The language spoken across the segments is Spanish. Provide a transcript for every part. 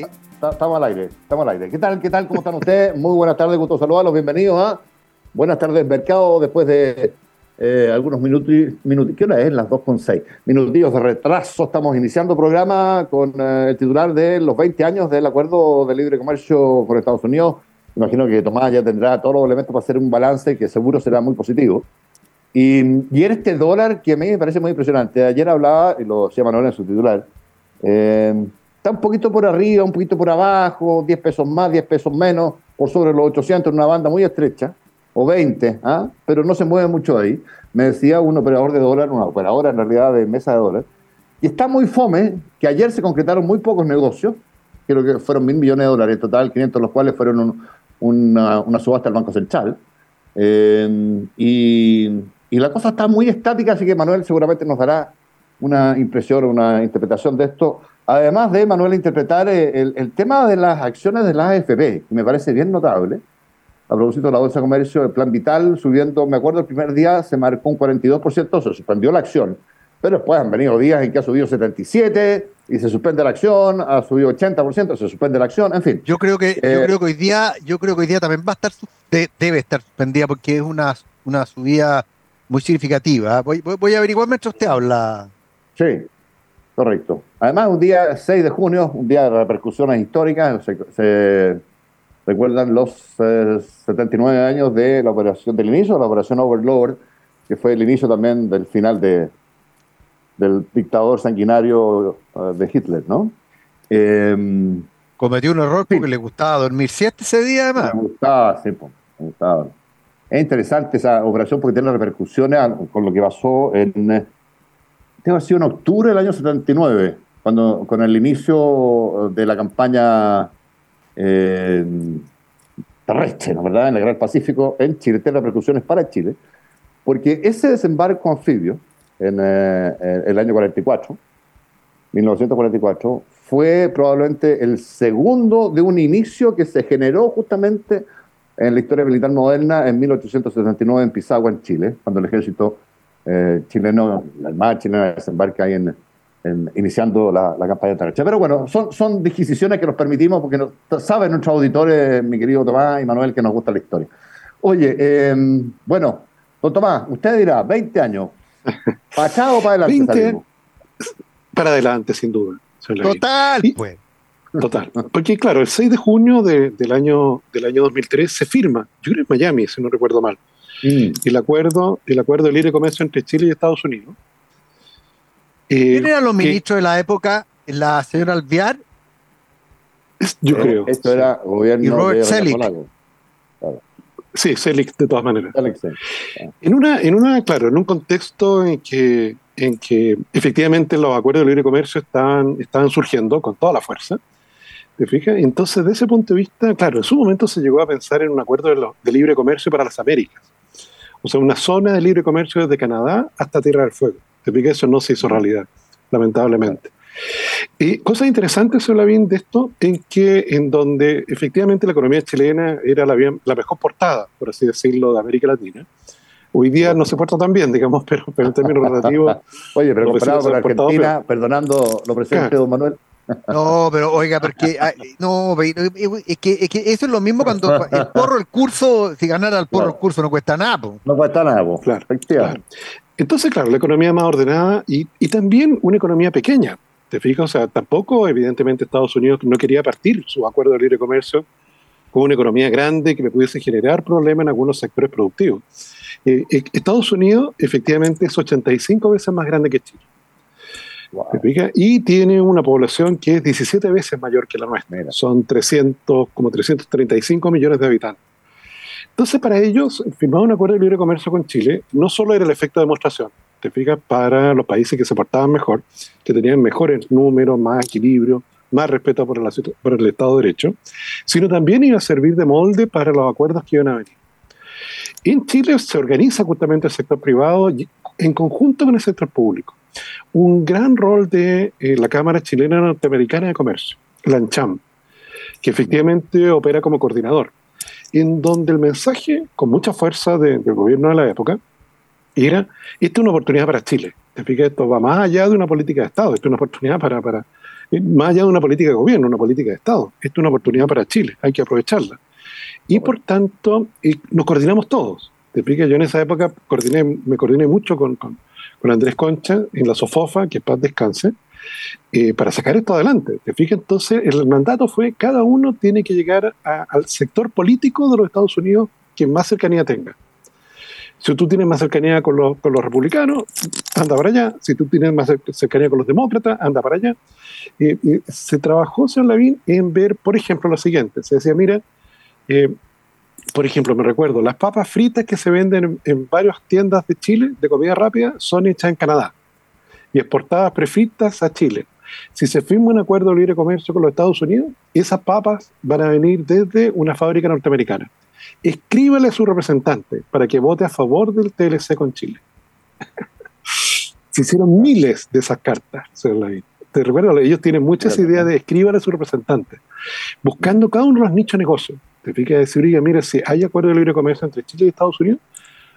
Porque estamos al aire, estamos al aire. ¿Qué tal, qué tal? ¿Cómo están ustedes? Muy buenas tardes, gusto saludarlos, bienvenidos a Buenas tardes, Mercado, después de eh, algunos minutos, minutos, ¿qué hora es? Las 2.6. Minutillos de retraso, estamos iniciando programa con eh, el titular de los 20 años del Acuerdo de Libre Comercio con Estados Unidos. Imagino que Tomás ya tendrá todos los elementos para hacer un balance que seguro será muy positivo. Y, y este dólar que a mí me parece muy impresionante. Ayer hablaba, y lo decía Manuel en su titular, eh, está un poquito por arriba, un poquito por abajo, 10 pesos más, 10 pesos menos, por sobre los 800 en una banda muy estrecha, o 20, ¿ah? pero no se mueve mucho ahí. Me decía un operador de dólar, una operadora en realidad de mesa de dólar, y está muy fome que ayer se concretaron muy pocos negocios, creo que fueron mil millones de dólares en total, 500 de los cuales fueron una, subasta del Banco Central. Y, y la cosa está muy estática, así que Manuel seguramente nos dará una impresión, una interpretación de esto Además de, Manuel, interpretar eh, el, tema de las acciones de la AFP, que me parece bien notable. A propósito de la Bolsa de Comercio, el plan vital subiendo, me acuerdo, el primer día se marcó un 42%, se suspendió la acción. Pero después han venido días en que ha subido 77 y se suspende la acción, ha subido 80%, se suspende la acción, en fin. Yo creo que, yo eh, creo que hoy día, yo creo que hoy día también va a estar, debe estar suspendida porque es una, una subida muy significativa. Voy, voy, a averiguar mientras usted habla. Sí, Correcto. Además, un día 6 de junio, un día de repercusiones históricas, se, recuerdan los 79 eh, años de la operación, del inicio de la operación Overlord, que fue el inicio también del final de, del dictador sanguinario eh, de Hitler, ¿no? Em, Cometió un error porque le gustaba dormir siete ese día, además. Me gustaba, sí, me gustaba. Es interesante esa operación porque tiene repercusiones con lo que pasó en debe haber sido en octubre del año 79, cuando, con el inicio de la campaña eh, terrestre, ¿no verdad?, en el Gran Pacífico, en Chile, tiene repercusiones para Chile, porque ese desembarco anfibio, en eh, el año 44, 1944, fue probablemente el segundo de un inicio que se generó justamente en la historia militar moderna en 1879 en Pisagua, en Chile, cuando el ejército eh, chileno, la Armada chilena desembarca ahí en, iniciando la, campaña terrestre. Pero bueno, son, son disquisiciones que nos permitimos porque saben nuestros auditores, mi querido Tomás y Manuel, que nos gusta la historia. Oye, em, bueno, don Tomás, usted dirá, 20 años, ¿para o para adelante? 20, para adelante, sin duda. Total, pues. Total. Porque claro, el 6 de junio del, año, del año 2003 se firma, yo creo en Miami, si no recuerdo mal, Mm. el acuerdo, el acuerdo de libre comercio entre Chile y Estados Unidos. Eh, ¿Quién eran los ministros de la época? ¿La señora Alviar? Yo eh, creo. Esto era gobierno y Robert Selig. Sí, Selig de todas maneras. En una, en una, claro, en un contexto en que, en que efectivamente los acuerdos de libre comercio estaban, estaban surgiendo con toda la fuerza. ¿Te fijas? Entonces, de ese punto de vista, claro, en su momento se llegó a pensar en un acuerdo de libre comercio para las Américas. O sea, una zona de libre comercio desde Canadá hasta Tierra del Fuego. Te eso no se hizo realidad, lamentablemente. Y cosas interesantes, Lavín, de esto, en que en donde efectivamente la economía chilena era la, la mejor portada, por así decirlo, de América Latina. Hoy día no se porta tan bien, digamos, pero, pero en términos relativos. Oye, pero comparado con Argentina, perdonando lo presente, don Manuel, No, pero oiga, porque no, es que, es que eso es lo mismo cuando el porro el curso, si ganara el porro el curso no cuesta nada. No cuesta nada, claro, Entonces, claro, la economía más ordenada y, y también una economía pequeña. ¿Te fijas? O sea, tampoco, evidentemente, Estados Unidos no quería partir su acuerdo de libre comercio con una economía grande que me pudiese generar problemas en algunos sectores productivos. Eh, eh, Estados Unidos, efectivamente, es 85 veces más grande que Chile. Y tiene una población que es 17 veces mayor que la nuestra. Son 300, como 335 millones de habitantes. Entonces, para ellos, firmar un acuerdo de libre comercio con Chile no solo era el efecto de demostración, te fijas, para los países que se portaban mejor, que tenían mejores números, más equilibrio, más respeto por el, por el Estado de Derecho, sino también iba a servir de molde para los acuerdos que iban a venir. En Chile se organiza justamente el sector privado en conjunto con el sector público. Un gran rol de eh, la Cámara Chilena Norteamericana de Comercio, la ANCHAM, que efectivamente opera como coordinador, en donde el mensaje, con mucha fuerza del gobierno de la época, era, esta es una oportunidad para Chile. Esto va más allá de una política de Estado, esto es una oportunidad para, para, eh, más allá de una política de gobierno, una política de Estado. Esto es una oportunidad para Chile, hay que aprovecharla. Y por tanto, nos coordinamos todos. Te explica, yo en esa época coordiné, me coordiné mucho con, Andrés Concha en la Sofofa, que paz descanse, eh, para sacar esto adelante. Te fijas, entonces el mandato fue cada uno tiene que llegar al sector político de los Estados Unidos que más cercanía tenga. Si tú tienes más cercanía con los, con los republicanos, anda para allá. Si tú tienes más cercanía con los demócratas, anda para allá. y se trabajó, señor Lavín, en ver, por ejemplo, lo siguiente. Se decía, mira, eh, por ejemplo, me recuerdo, las papas fritas que se venden en, varias tiendas de Chile de comida rápida son hechas en Canadá y exportadas prefritas a Chile. Si se firma un acuerdo de libre comercio con los Estados Unidos, esas papas van a venir desde una fábrica norteamericana. Escríbale a su representante para que vote a favor del TLC con Chile. se hicieron miles de esas cartas, Te recuerdo, ellos tienen muchas ideas de escríbale a su representante, buscando cada uno de los nichos de negocio te fijas decir, oiga, mire, si hay acuerdo de libre comercio entre Chile y Estados Unidos,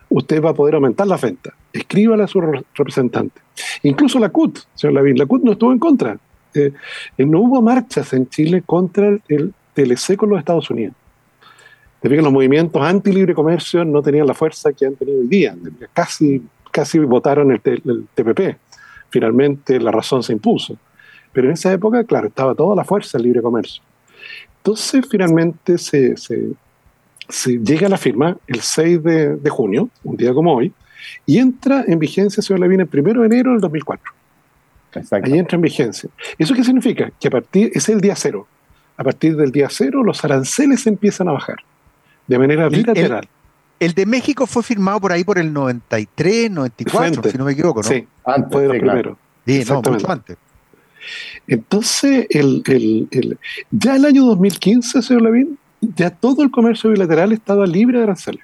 usted va a poder aumentar la venta. Escríbale a su representante. Incluso la CUT, señor Lavín, la CUT no estuvo en contra. Eh, eh, no hubo marchas en Chile contra el, TLC con los Estados Unidos. Te fijas, los movimientos anti-libre comercio no tenían la fuerza que han tenido hoy día. Casi, casi votaron el, el TPP. Finalmente la razón se impuso. Pero en esa época, claro, estaba toda la fuerza del libre comercio. Entonces, finalmente se, llega a la firma el 6 de, junio, un día como hoy, y entra en vigencia, señor Levine, el 1 de enero del 2004. Exacto. Ahí entra en vigencia. ¿Eso qué significa? Que a partir, es el día cero. A partir del día cero, los aranceles empiezan a bajar de manera bilateral. El, de México fue firmado por ahí por el 93, 94, si no me equivoco, ¿no? Sí, antes, fue de primeros. Sí, no, mucho antes. Entonces, el, el, ya el año 2015, señor Lavín, ya todo el comercio bilateral estaba libre de aranceles.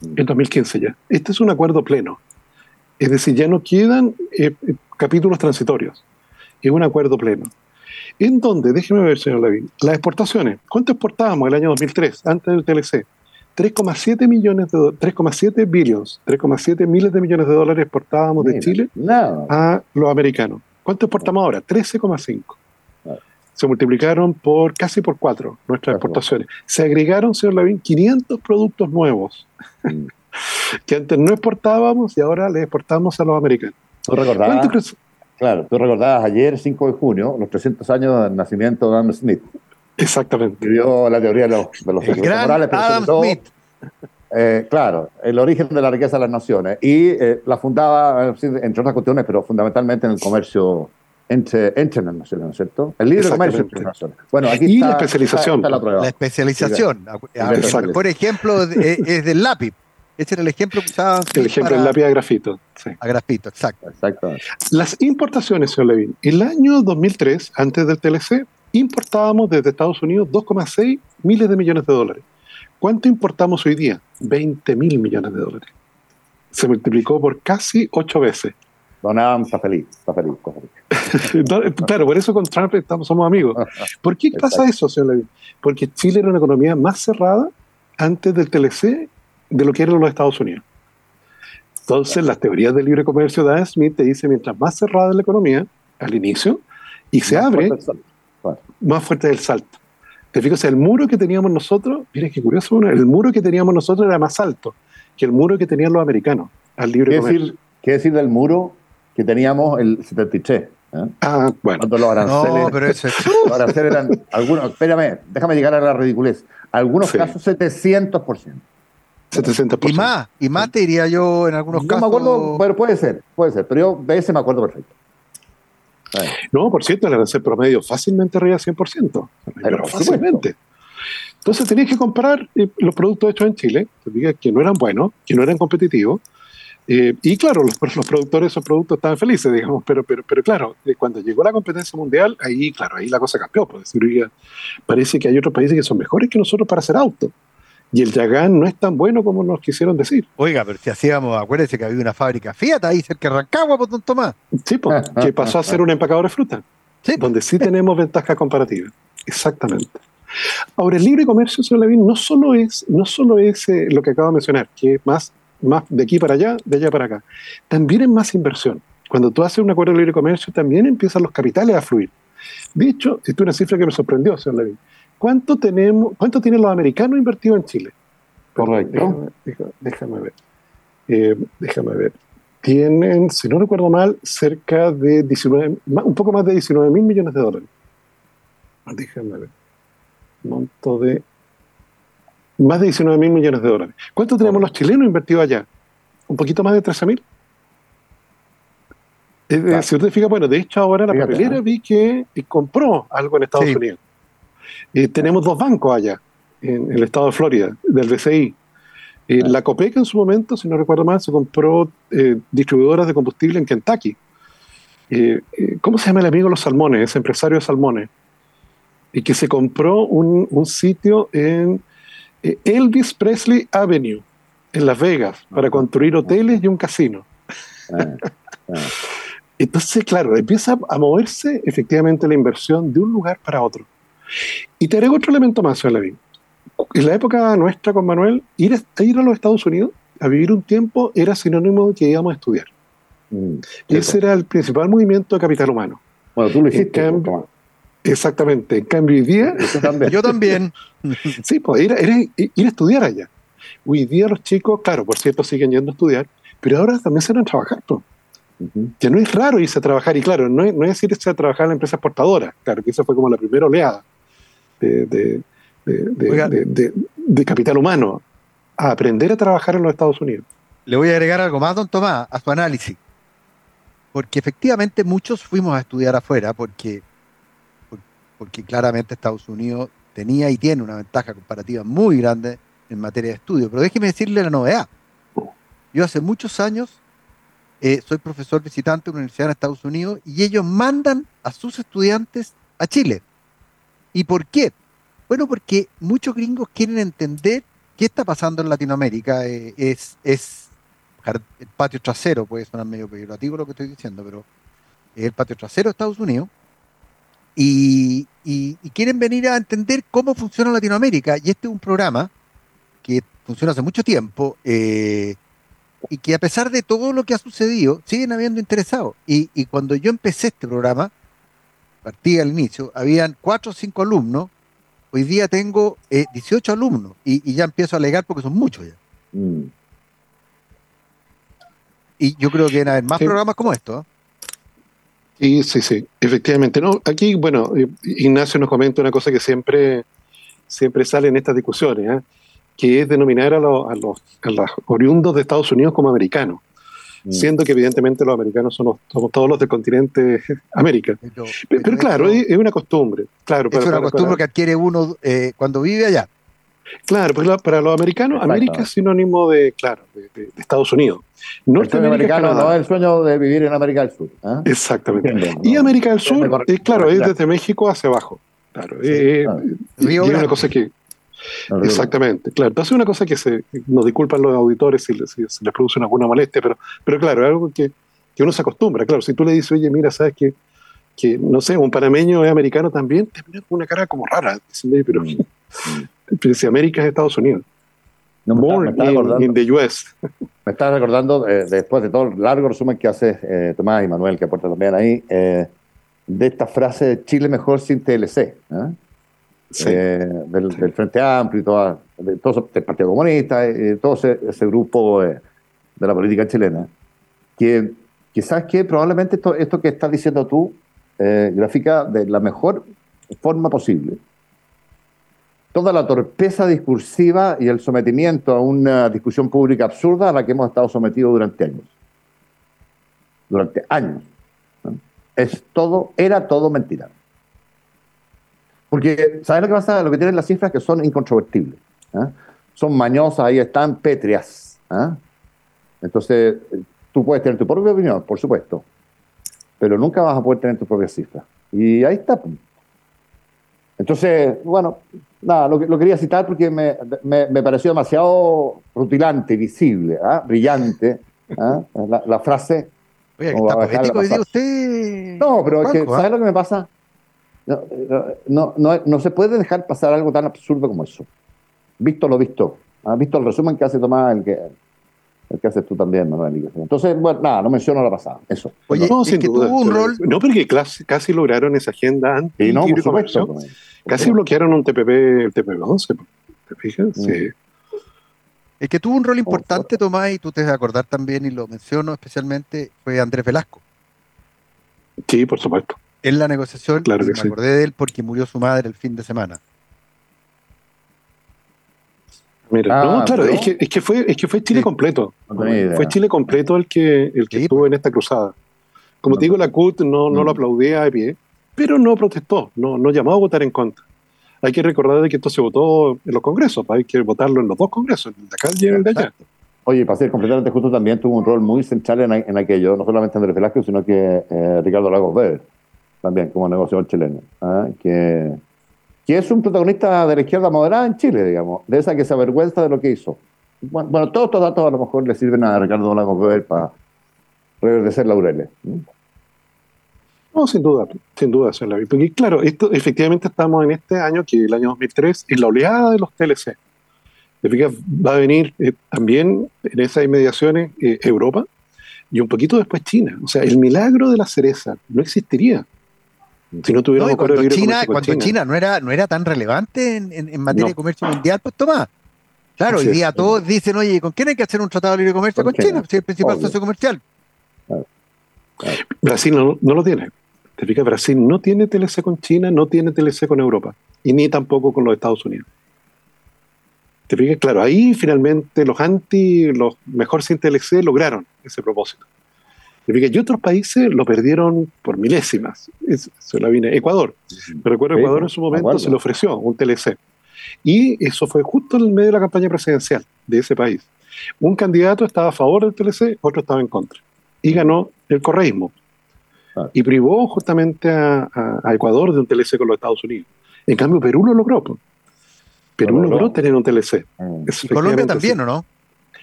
Mm. En 2015 ya. Este es un acuerdo pleno. Es decir, ya no quedan eh, eh, capítulos transitorios. Es un acuerdo pleno. En donde, déjeme ver, señor Lavín, las exportaciones. ¿Cuánto exportábamos el año 2003, antes del TLC? 3,7 millones de 3,7 billions, 3,7 miles de millones de dólares exportábamos de Chile a los americanos. ¿Cuánto exportamos ahora? 13,5. Se multiplicaron por casi por cuatro nuestras exportaciones. Se agregaron, señor Lavín, 500 productos nuevos mm. que antes no exportábamos y ahora le exportamos a los americanos. ¿Tú recordabas? Claro, tú recordabas ayer, 5 de junio, los 300 años del nacimiento de Adam Smith. Exactamente. Escribió la teoría de los, de los morales, Adam Smith. Eh, claro, el origen de la riqueza de las naciones. Y eh, la fundaba, eh, entre otras cuestiones, pero fundamentalmente en el comercio entre, entre las naciones, ¿no es cierto? El libre comercio entre las naciones. Bueno, aquí y la especialización. la, especialización. Por ejemplo, es del lápiz. Ese era el ejemplo que usaban. El ejemplo del lápiz a grafito. A grafito, exacto. exacto. Las importaciones, señor Levin. El año 2003, antes del TLC, importábamos desde Estados Unidos 2,6 miles de millones de dólares. ¿Cuánto importamos hoy día? 20 mil millones de dólares. Se multiplicó por casi ocho veces. Don Adam está feliz, está feliz. claro, por eso con Trump estamos, somos amigos. ¿Por qué pasa eso, señor Levin? Porque Chile era una economía más cerrada antes del TLC de lo que eran los Estados Unidos. Entonces, las teorías del libre comercio de Adam Smith te dicen, mientras más cerrada es la economía, al inicio, y se abre más fuerte del salto. Te fijas, el muro que teníamos nosotros, mira qué curioso, el muro que teníamos nosotros era más alto que el muro que tenían los americanos al libre ¿Qué Decir, ¿Qué decir del muro que teníamos el 73? ¿eh? Ah, bueno. los aranceles, no, pero ese... los aranceles eran algunos, espérame, déjame llegar a la ridiculez. Algunos casos 700%. 700%. Y más, y más te diría yo en algunos casos. No me acuerdo, pero puede ser, puede ser, pero yo de ese me acuerdo perfecto. No, por cierto, el arancel promedio fácilmente arriba 100%. Pero fácilmente. Entonces tenías que comprar eh, los productos hechos en Chile, que no eran buenos, que no eran competitivos. Eh, y claro, los, los, productores de esos productos estaban felices, digamos, pero, pero, pero claro, eh, cuando llegó la competencia mundial, ahí, claro, ahí la cosa cambió. Por decir, parece que hay otros países que son mejores que nosotros para hacer autos y el Yagán no es tan bueno como nos quisieron decir. Oiga, pero si hacíamos, acuérdense que había una fábrica Fiat ahí cerca de Rancagua, por don Tomás. Sí, pues, que pasó a ser un empacador de fruta, sí, donde sí tenemos ventaja comparativa. Exactamente. Ahora, el libre comercio, señor Levin, no solo es, no solo es eh, lo que acabo de mencionar, que es más, más de aquí para allá, de allá para acá. También es más inversión. Cuando tú haces un acuerdo de libre comercio, también empiezan los capitales a fluir. De hecho, esto es una cifra que me sorprendió, señor Levin. ¿Cuánto, tenemos, ¿Cuánto tienen los americanos invertidos en Chile? Correcto. Déjame, ver. Eh, déjame ver. Tienen, si no recuerdo mal, cerca de 19, un poco más de 19 mil millones de dólares. Déjame ver. Monto de. Más de 19 mil millones de dólares. ¿Cuánto tenemos los chilenos invertidos allá? ¿Un poquito más de 13 mil? Eh, si usted fija, bueno, de hecho ahora la papelera vi que compró algo en Estados Unidos. Eh, tenemos dos bancos allá, en el estado de Florida, del BCI. Eh, la COPEC en su momento, si no recuerdo mal, se compró eh, distribuidoras de combustible en Kentucky. ¿Cómo se llama el amigo de los salmones, ese empresario de salmones? Y que se compró un, un sitio en Elvis Presley Avenue, en Las Vegas, para construir hoteles y un casino. Ah, ah. Entonces, claro, empieza a moverse efectivamente la inversión de un lugar para otro. Y te agrego otro elemento más, Levin. En la época nuestra con Manuel, ir a, ir a los Estados Unidos a vivir un tiempo era sinónimo de que íbamos a estudiar. Mm, Ese era el principal movimiento de capital humano. Bueno, tú lo hiciste. exactamente. En cambio, hoy día. Yo también. sí, pues ir, ir, a estudiar allá. Hoy día los chicos, claro, por cierto, siguen yendo a estudiar, pero ahora también se van a trabajar. Pues. Ya no es raro irse a trabajar, y claro, no es, no es irse a trabajar en la empresa exportadora, claro, que esa fue como la primera oleada de, de, capital humano a aprender a trabajar en los Estados Unidos. Le voy a agregar algo más, don Tomás, a su análisis. Porque efectivamente muchos fuimos a estudiar afuera porque, porque claramente Estados Unidos tenía y tiene una ventaja comparativa muy grande en materia de estudio. Pero déjeme decirle la novedad. Yo hace muchos años eh, soy profesor visitante de una universidad en Estados Unidos y ellos mandan a sus estudiantes a Chile. ¿Y por qué? Bueno, porque muchos gringos quieren entender qué está pasando en Latinoamérica. Eh, es, es el patio trasero, puede sonar medio peyorativo lo que estoy diciendo, pero es el patio trasero de Estados Unidos. Y, quieren venir a entender cómo funciona Latinoamérica. Y este es un programa que funciona hace mucho tiempo eh, y que a pesar de todo lo que ha sucedido, siguen habiendo interesados. Y, y cuando yo empecé este programa, partí al inicio, habían cuatro o cinco alumnos, hoy día tengo 18 eh, alumnos y, ya empiezo a alegar porque son muchos ya. Mm. Y yo creo que a haber más programas como estos. ¿eh? Sí, sí, sí, efectivamente. No, aquí, bueno, eh, Ignacio nos comenta una cosa que siempre, siempre sale en estas discusiones, que es denominar a, los, a, los, a los oriundos de Estados Unidos como americanos. Mm. siendo que evidentemente los americanos somos, todos los del continente América. Pero, claro, es, una costumbre. Claro, es una costumbre que adquiere uno eh, cuando vive allá. Claro, pues para los americanos, América es sinónimo de, claro, de, Estados Unidos. Norteamérica no es el sueño de vivir en América del Sur. ¿eh? Exactamente. y América del Sur, es, claro, es desde México hacia abajo. Claro, es una cosa que Exactamente, claro. Entonces es una cosa que se, nos disculpan los auditores si, si, les produce alguna molestia, pero, pero claro, es algo que, que, uno se acostumbra. Claro, si tú le dices, oye, mira, sabes que, que no sé, un panameño es americano también, te mira con una cara como rara. Pero, mm, pero si América es Estados Unidos. No, More me in, the US. Me estás recordando, eh, después de todo el largo resumen que hace eh, Tomás y Manuel, que aporta también ahí, eh, de esta frase de Chile mejor sin TLC, ¿eh? Eh, del, Frente Amplio y toda, de, todo el Partido Comunista, y todo ese, grupo de la política chilena, que, quizás que probablemente esto, esto que estás diciendo tú grafica de la mejor forma posible toda la torpeza discursiva y el sometimiento a una discusión pública absurda a la que hemos estado sometidos durante años. Durante años. Es todo, era todo mentira. Porque, ¿sabes lo que pasa? Lo que tienen las cifras que son incontrovertibles. ¿eh? Son mañosas, ahí están pétreas. ¿eh? Entonces, tú puedes tener tu propia opinión, por supuesto, pero nunca vas a poder tener tu propia cifra. Y ahí está. Entonces, bueno, nada, lo, quería citar porque me, pareció demasiado rutilante, visible, ¿ah? brillante, ¿ah? la, frase. Oye, está poético hoy usted. No, pero es que, ¿sabes ¿ah? lo que me pasa? No, no, se puede dejar pasar algo tan absurdo como eso. Visto lo visto. ¿Has visto el resumen que hace Tomás, el que, el que haces tú también, Manuel? Entonces, bueno, nada, no menciono la pasada. Eso. Oye, no, que tuvo un rol. No, porque casi, lograron esa agenda antes. Sí, no, por supuesto. Casi bloquearon un TPP, el TPP-11, ¿te fijas? Mm. Sí. El que tuvo un rol importante, Tomás, y tú te vas a acordar también, y lo menciono especialmente, fue Andrés Velasco. Sí, por supuesto. En la negociación, claro me acordé de él porque murió su madre el fin de semana. Mira, no, ah, claro, es, que, es, que, fue, es que fue Chile completo. fue Chile completo el que, el que estuvo pues. en esta cruzada. Como te digo, la CUT no, no lo mm. aplaudía de pie, pero no protestó, no, no llamó a votar en contra. Hay que recordar que esto se votó en los congresos, pues hay que votarlo en los dos congresos, el de acá y el de allá. Oye, para ser completamente justo, también tuvo un rol muy central en, aquello, no solamente Andrés Velázquez, sino que eh, Ricardo Lagos Vélez, también como negociador chileno, ¿ah? que, que es un protagonista de la izquierda moderada en Chile, digamos, de esa que se avergüenza de lo que hizo. Bueno, todos estos datos a lo mejor le sirven a Ricardo Vélez para reverdecer laureles. No, sin duda, sin duda, señor Lavi. Porque claro, esto, efectivamente estamos en este año, que el año 2003, es la oleada de los TLC. Va a venir eh, también en esas inmediaciones eh, Europa y un poquito después China. O sea, el milagro de la cereza no existiría si no tuviéramos no, cuando China, cuando China. no era no era tan relevante en, materia de comercio mundial, pues toma. Claro, hoy día todos dicen, oye, ¿con quién hay que hacer un tratado de libre comercio? Con, China, si es el principal socio comercial. Brasil no, no, lo tiene. Te Brasil no tiene TLC con China, no tiene TLC con Europa, y ni tampoco con los Estados Unidos. Te fijas, claro, ahí finalmente los anti, los mejor sin TLC lograron ese propósito. Y otros países lo perdieron por milésimas. Se la viene Ecuador. Me recuerdo, Ecuador en su momento se le ofreció un TLC. Y eso fue justo en el medio de la campaña presidencial de ese país. Un candidato estaba a favor del TLC, otro estaba en contra. Y ganó el correísmo. Y privó justamente a, Ecuador de un TLC con los Estados Unidos. En cambio, Perú lo logró. Perú logró. tener un TLC. Mm. ¿Y Colombia también, ¿o no?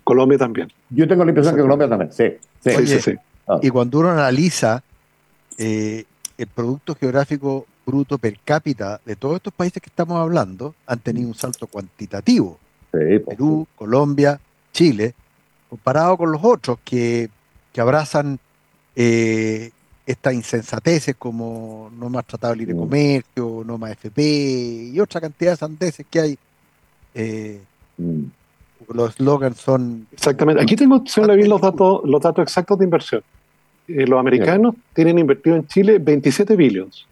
Colombia también. Yo tengo la impresión que Colombia también, sí. sí, sí, ah. Y cuando uno analiza eh, el producto geográfico bruto per cápita de todos estos países que estamos hablando, han tenido un salto cuantitativo. Pues, Perú, Colombia, Chile, comparado con los otros que, que abrazan eh, estas insensateces como no más tratado libre mm. comercio, no más FP y otra cantidad de sandeces que hay. Eh, mm. Los slogans son. Exactamente. Aquí tengo, los datos, los datos exactos de inversión. Eh, los americanos tienen invertido en Chile 27 billones,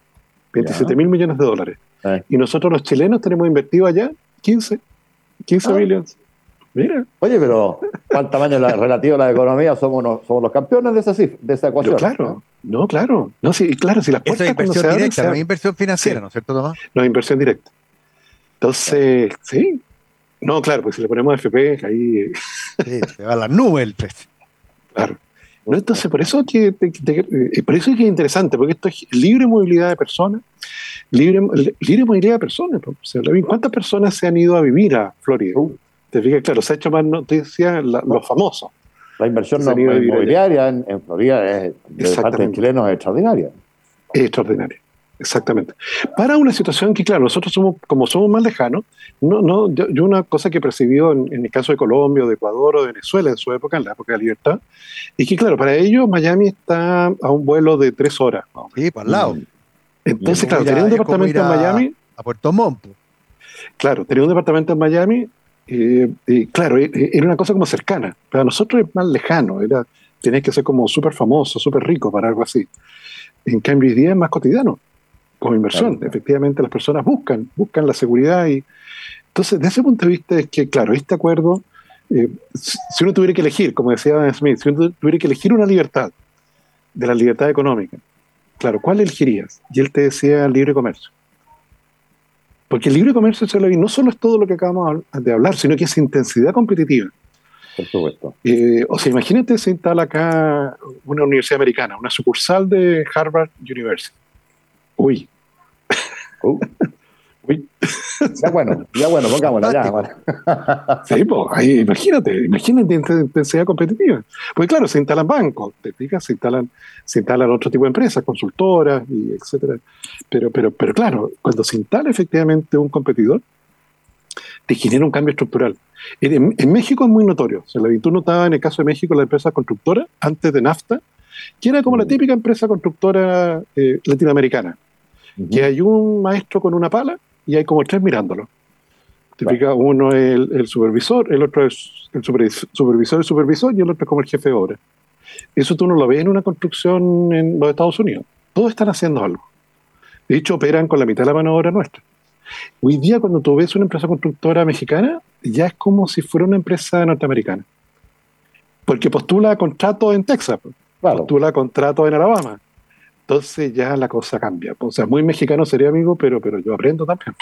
27 mil millones de dólares. Ah. Y nosotros los chilenos tenemos invertido allá 15, 15 billones. Mira. Oye, pero ¿cuál tamaño relativo a la economía somos, somos los campeones de esa, de esa ecuación? claro, no, claro. No, sí, claro, si las puertas es inversión directa, no es inversión financiera, ¿no es cierto, Tomás? No, inversión directa. Entonces, sí. No, claro, pues si le ponemos FP, ahí. Sí, se va a la nube el precio. Claro. No, entonces, por eso, que, eh, por eso es que es interesante, porque esto es libre movilidad de personas, libre, libre movilidad de personas. ¿Cuántas personas se han ido a vivir a Florida? Uh. Te fijas, claro, se ha hecho más noticia los famosos. La inversión no inmobiliaria en, en, Florida es, de parte de chilenos es extraordinaria. Es extraordinaria, exactamente. Para una situación que, claro, nosotros somos, como somos más lejanos, no, no, yo, una cosa que percibió en, en, el caso de Colombia, o de Ecuador, o de Venezuela en su época, en la época de la libertad, es que, claro, para ellos Miami está a un vuelo de tres horas. Sí, para el lado. Entonces, claro, tenía un departamento en Miami. A Puerto Montt. Claro, tenía un departamento en Miami. Eh, y claro, e, e, era una cosa como cercana. Pero a nosotros es más lejano. Era, tenías que ser como súper famoso, súper rico para algo así. En cambio, hoy día es más cotidiano, como inversión. Efectivamente, las personas buscan, buscan la seguridad. y Entonces, desde ese punto de vista, es que, claro, este acuerdo, eh, si uno tuviera que elegir, como decía Dan Smith, si uno tuviera que elegir una libertad, de la libertad económica, claro, ¿cuál elegirías? Y él te decía libre comercio. Porque el libre comercio no solo es todo lo que acabamos de hablar, sino que es intensidad competitiva. Por supuesto. Eh, o sea, imagínate se instala acá una universidad americana, una sucursal de Harvard University. Uy. Uh. Ya bueno, ya bueno, pongámosla ya. Sí, pues, ahí, imagínate, imagínate intensidad competitiva. Porque claro, se instalan bancos, te fijas, se instalan, se instalan otro tipo de empresas, consultoras, y etcétera. Pero, pero, pero claro, cuando se instala efectivamente un competidor, te genera un cambio estructural. En, México es muy notorio. O sea, la tú notabas en el caso de México la empresa constructora, antes de NAFTA, que era como la mm. típica empresa constructora eh, latinoamericana. Que hay un maestro con una pala y hay como tres mirándolo. Uno es el, supervisor, el otro es el supervisor, el supervisor y el otro es como el jefe de obra. Eso tú no lo ves en una construcción en los Estados Unidos. Todos están haciendo algo. De hecho, operan con la mitad de la mano de obra nuestra. Hoy día, cuando tú ves una empresa constructora mexicana, ya es como si fuera una empresa norteamericana. Porque postula contrato en Texas, postula contrato en Alabama, entonces ya la cosa cambia. O sea, muy mexicano sería amigo, pero, pero yo aprendo también.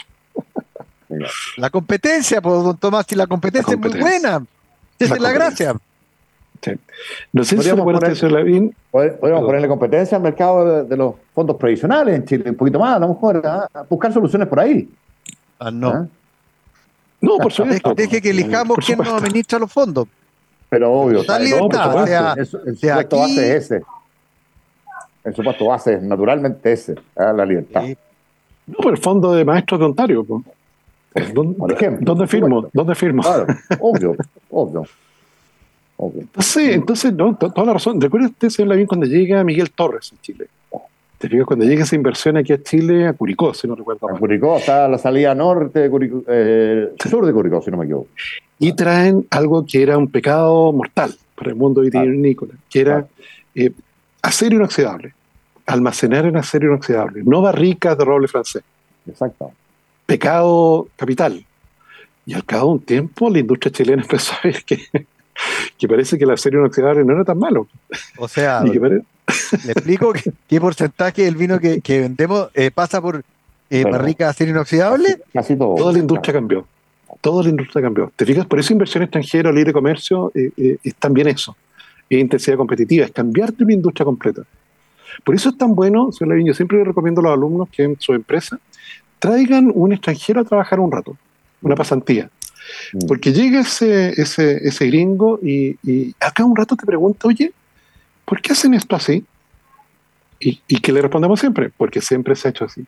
La competencia, pues, don Tomás, y la competencia, es muy buena. Esa es la gracia. Sí. No sé si poner, Podríamos ponerle competencia al mercado de, los fondos previsionales en Chile, un poquito más, a lo mejor, ¿ah? buscar soluciones por ahí. Ah, no. ¿Ah? No, por supuesto. Deje que elijamos quién nos administra los fondos. Pero obvio. Total libertad. o sea, el supuesto base es ese. El supuesto base es naturalmente ese, la libertad. No, pero el fondo de maestros de Ontario. ¿Dónde, por ejemplo. ¿Dónde firmo? ¿Dónde firmo? Claro, obvio, obvio. Entonces, entonces no, toda la razón. Recuerda usted, señor Lavín, cuando llega Miguel Torres a Chile. Te digo, cuando llega esa inversión aquí a Chile, a Curicó, si no recuerdo mal. A Curicó, está la salida norte de Curicó, eh, sur de Curicó, si no me equivoco. Y traen algo que era un pecado mortal para el mundo vitivinícola, que era eh, acero inoxidable, almacenar en acero inoxidable, no barricas de roble francés. Exacto. Pecado capital. Y al cabo de un tiempo la industria chilena empezó a ver que, que parece que el acero inoxidable no era tan malo. O sea, le explico qué porcentaje del vino que, vendemos eh, pasa por eh, barricas de acero inoxidable. Casi todo. Toda la industria cambió. Toda la industria cambió. ¿Te fijas? Por eso inversión extranjera, libre comercio, eh, es también eso es intensidad competitiva, es cambiarte una industria completa. Por eso es tan bueno, señor Levin, yo siempre le recomiendo a los alumnos que en su empresa traigan un extranjero a trabajar un rato, una pasantía. Mm. Porque llega ese, ese, ese gringo y, acá un rato te pregunta, oye, ¿por qué hacen esto así? Y, y que le respondemos siempre, porque siempre se ha hecho así.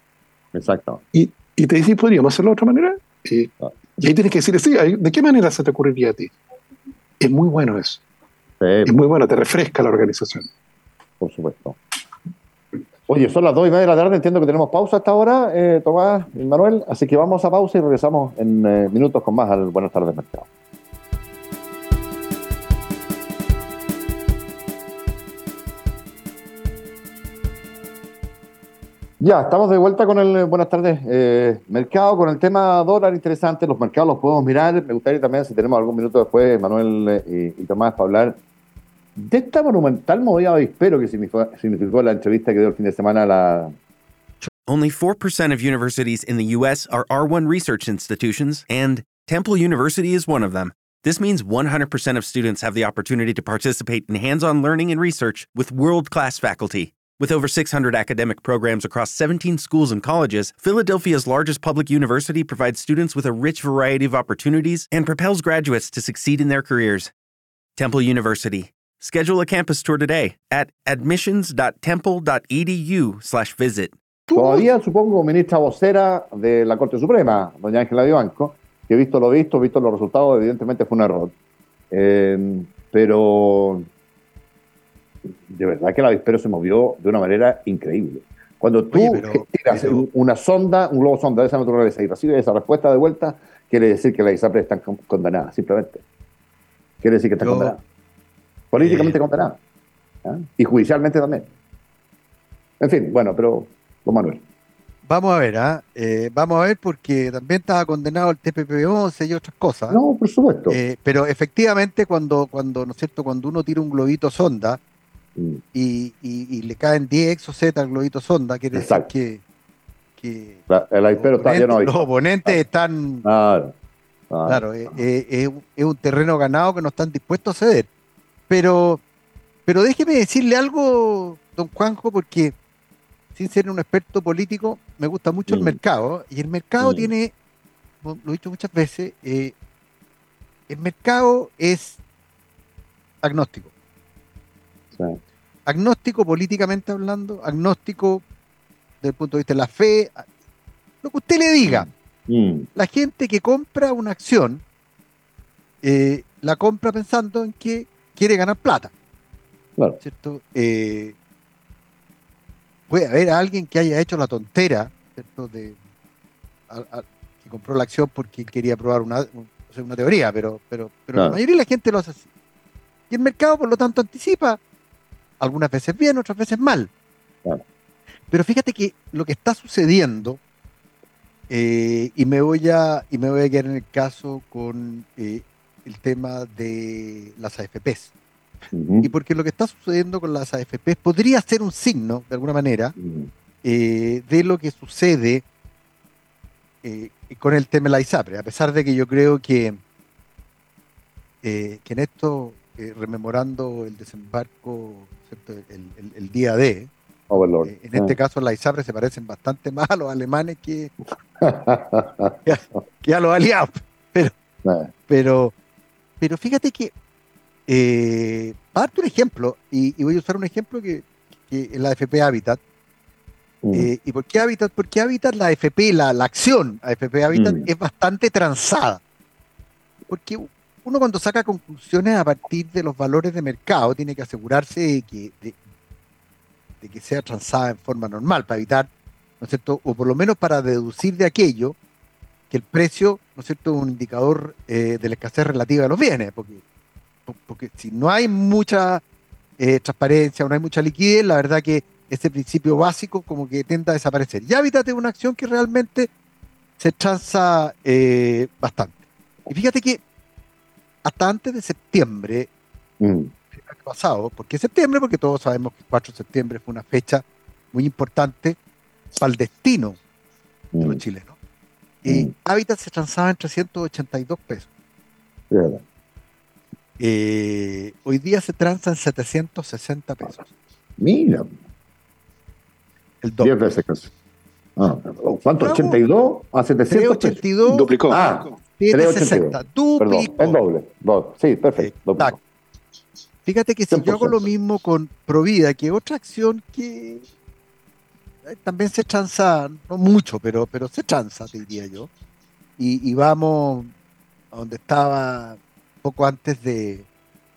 Exacto. Y, y te dice, ¿podríamos hacerlo de otra manera? Y, ah. y ahí tienes que decir, sí, ¿de qué manera se te ocurriría a ti? Es muy bueno eso. Es muy bueno, te refresca la organización. Por supuesto. Oye, son las dos y media de la tarde, entiendo que tenemos pausa hasta ahora, eh, Tomás y Manuel, así que vamos a pausa y regresamos en eh, minutos con más al Buenas tardes Mercado. Ya, estamos de vuelta con el eh, Buenas tardes eh, Mercado, con el tema dólar interesante. Los mercados los podemos mirar. Me gustaría también, si tenemos algún minuto después, Manuel y Tomás, para hablar de esta monumental movida de avispero que significó, la entrevista que dio el fin de semana la Only 4% of universities in the US are R1 research institutions and Temple University is one of them. This means 100% of students have the opportunity to participate in hands-on learning and research with world-class faculty. With over 600 academic programs across 17 schools and colleges, Philadelphia's largest public university provides students with a rich variety of opportunities and propels graduates to succeed in their careers. Temple University, Schedule a campus tour today at admissions.temple.edu/visit. Todavía supongo ministra vocera de la Corte Suprema, doña Ángela Vivanco, que visto lo visto, visto los resultados, evidentemente fue un error. Eh, pero de verdad que la avispero se movió de una manera increíble. Cuando tú tiras una sonda, un globo sonda de esa naturaleza y recibes esa respuesta de vuelta, quiere decir que las ISAPRES están condenadas, simplemente. Quiere decir que están condenadas. Políticamente condenadas. ¿ah? Y judicialmente también. En fin, bueno, pero, don Manuel. Vamos a ver, ¿ah? eh, vamos a ver porque también estaba condenado el TPP-11 y otras cosas. No, por supuesto. Eh, pero efectivamente cuando, cuando, ¿no es cierto? Cuando uno tira un globito sonda mm. y, le caen 10 exoceta al globito sonda, quiere decir que, que el está lleno Los oponentes ah. están... Claro, claro eh, es, un terreno ganado que no están dispuestos a ceder. Pero, pero déjeme decirle algo, don Juanjo, porque sin ser un experto político, me gusta mucho el mm. mercado. Y el mercado mm. tiene, lo he dicho muchas veces, eh, el mercado es agnóstico. Agnóstico políticamente hablando, agnóstico desde el punto de vista de la fe, lo que usted le diga. Mm. La gente que compra una acción, eh, la compra pensando en que quiere ganar plata. ¿Cierto? Eh, puede haber alguien que haya hecho la tontera, ¿cierto? De, que compró la acción porque quería probar una, una teoría, pero, pero, pero la mayoría de la gente lo hace así. Y el mercado, por lo tanto, anticipa algunas veces bien, otras veces mal. Pero fíjate que lo que está sucediendo, eh, y, me voy a, y me voy a quedar en el caso con eh, el tema de las AFPs. Y porque lo que está sucediendo con las AFP podría ser un signo, de alguna manera, eh, de lo que sucede con el tema de la ISAPRE, a pesar de que yo creo que, que en esto, rememorando el desembarco, el, día D, en este ah. caso la ISAPRE se parecen bastante más a los alemanes que, que, a, los aliados. Pero, ah. pero, pero fíjate que eh, para darte un ejemplo, y, voy a usar un ejemplo que, que en la AFP Habitat. Mm. Eh, ¿Y por qué Habitat? Porque Habitat, la AFP, la, la acción AFP Habitat mm. es bastante transada. Porque uno cuando saca conclusiones a partir de los valores de mercado tiene que asegurarse de que, de, que sea transada en forma normal para evitar, ¿no es cierto? O por lo menos para deducir de aquello que el precio, ¿no es cierto?, es un indicador eh, de la escasez relativa de los bienes, porque porque si no hay mucha eh, transparencia o no hay mucha liquidez, la verdad que ese principio básico como que tenta a desaparecer. Y Habitat es una acción que realmente se transa eh, bastante. Y fíjate que hasta antes de septiembre, mm. pasado, ¿por qué septiembre? Porque todos sabemos que el 4 de septiembre fue una fecha muy importante para el destino de los mm. chilenos. Y mm. Habitat se transaba en 382 pesos. Eh, hoy día se transa en 760 pesos. Mira. El doble. 10 veces casi. Ah, ¿Cuánto? ¿82 a 782? Duplicó. Ah, 760. Duplicó. el doble. Sí, perfecto. Fíjate que si yo hago lo mismo con Provida, que otra acción que eh, también se transa, no mucho, pero, pero se transa, diría yo. Y, y vamos a donde estaba poco antes de,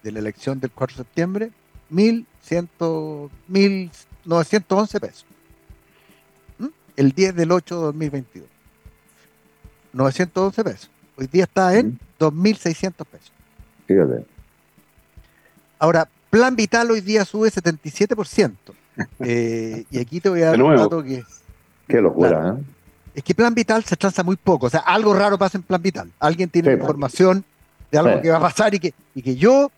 la elección del 4 de septiembre, 1.911 pesos. ¿Mm? El 10 del 8 de 2022. 911 pesos. Hoy día está en 2.600 pesos. Fíjate. Ahora, Plan Vital hoy día sube 77%. Eh, y aquí te voy a dar un dato que... Qué locura, ¿eh? Es que Plan Vital se transa muy poco. O sea, algo raro pasa en Plan Vital. Alguien tiene información de algo que va a pasar y que, y que yo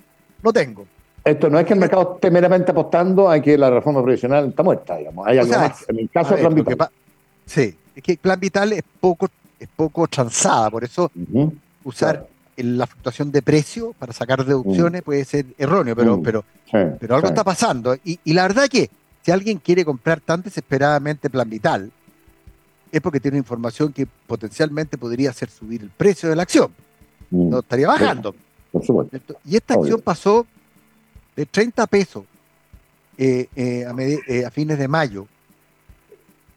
no tengo. Esto no es que el mercado esté meramente apostando a que la reforma previsional está muerta, digamos. Hay algo más. En el caso Plan Vital. Sí, es que Plan Vital es poco, es poco transada, por eso usar la fluctuación de precio para sacar deducciones mm. puede ser erróneo, pero, mm. pero, pero algo está pasando. Y, y la verdad que si alguien quiere comprar tan desesperadamente Plan Vital, es porque tiene información que potencialmente podría hacer subir el precio de la acción. Mm. no estaría bajando. Y esta acción pasó de 30 pesos eh, eh, eh, a, fines de mayo,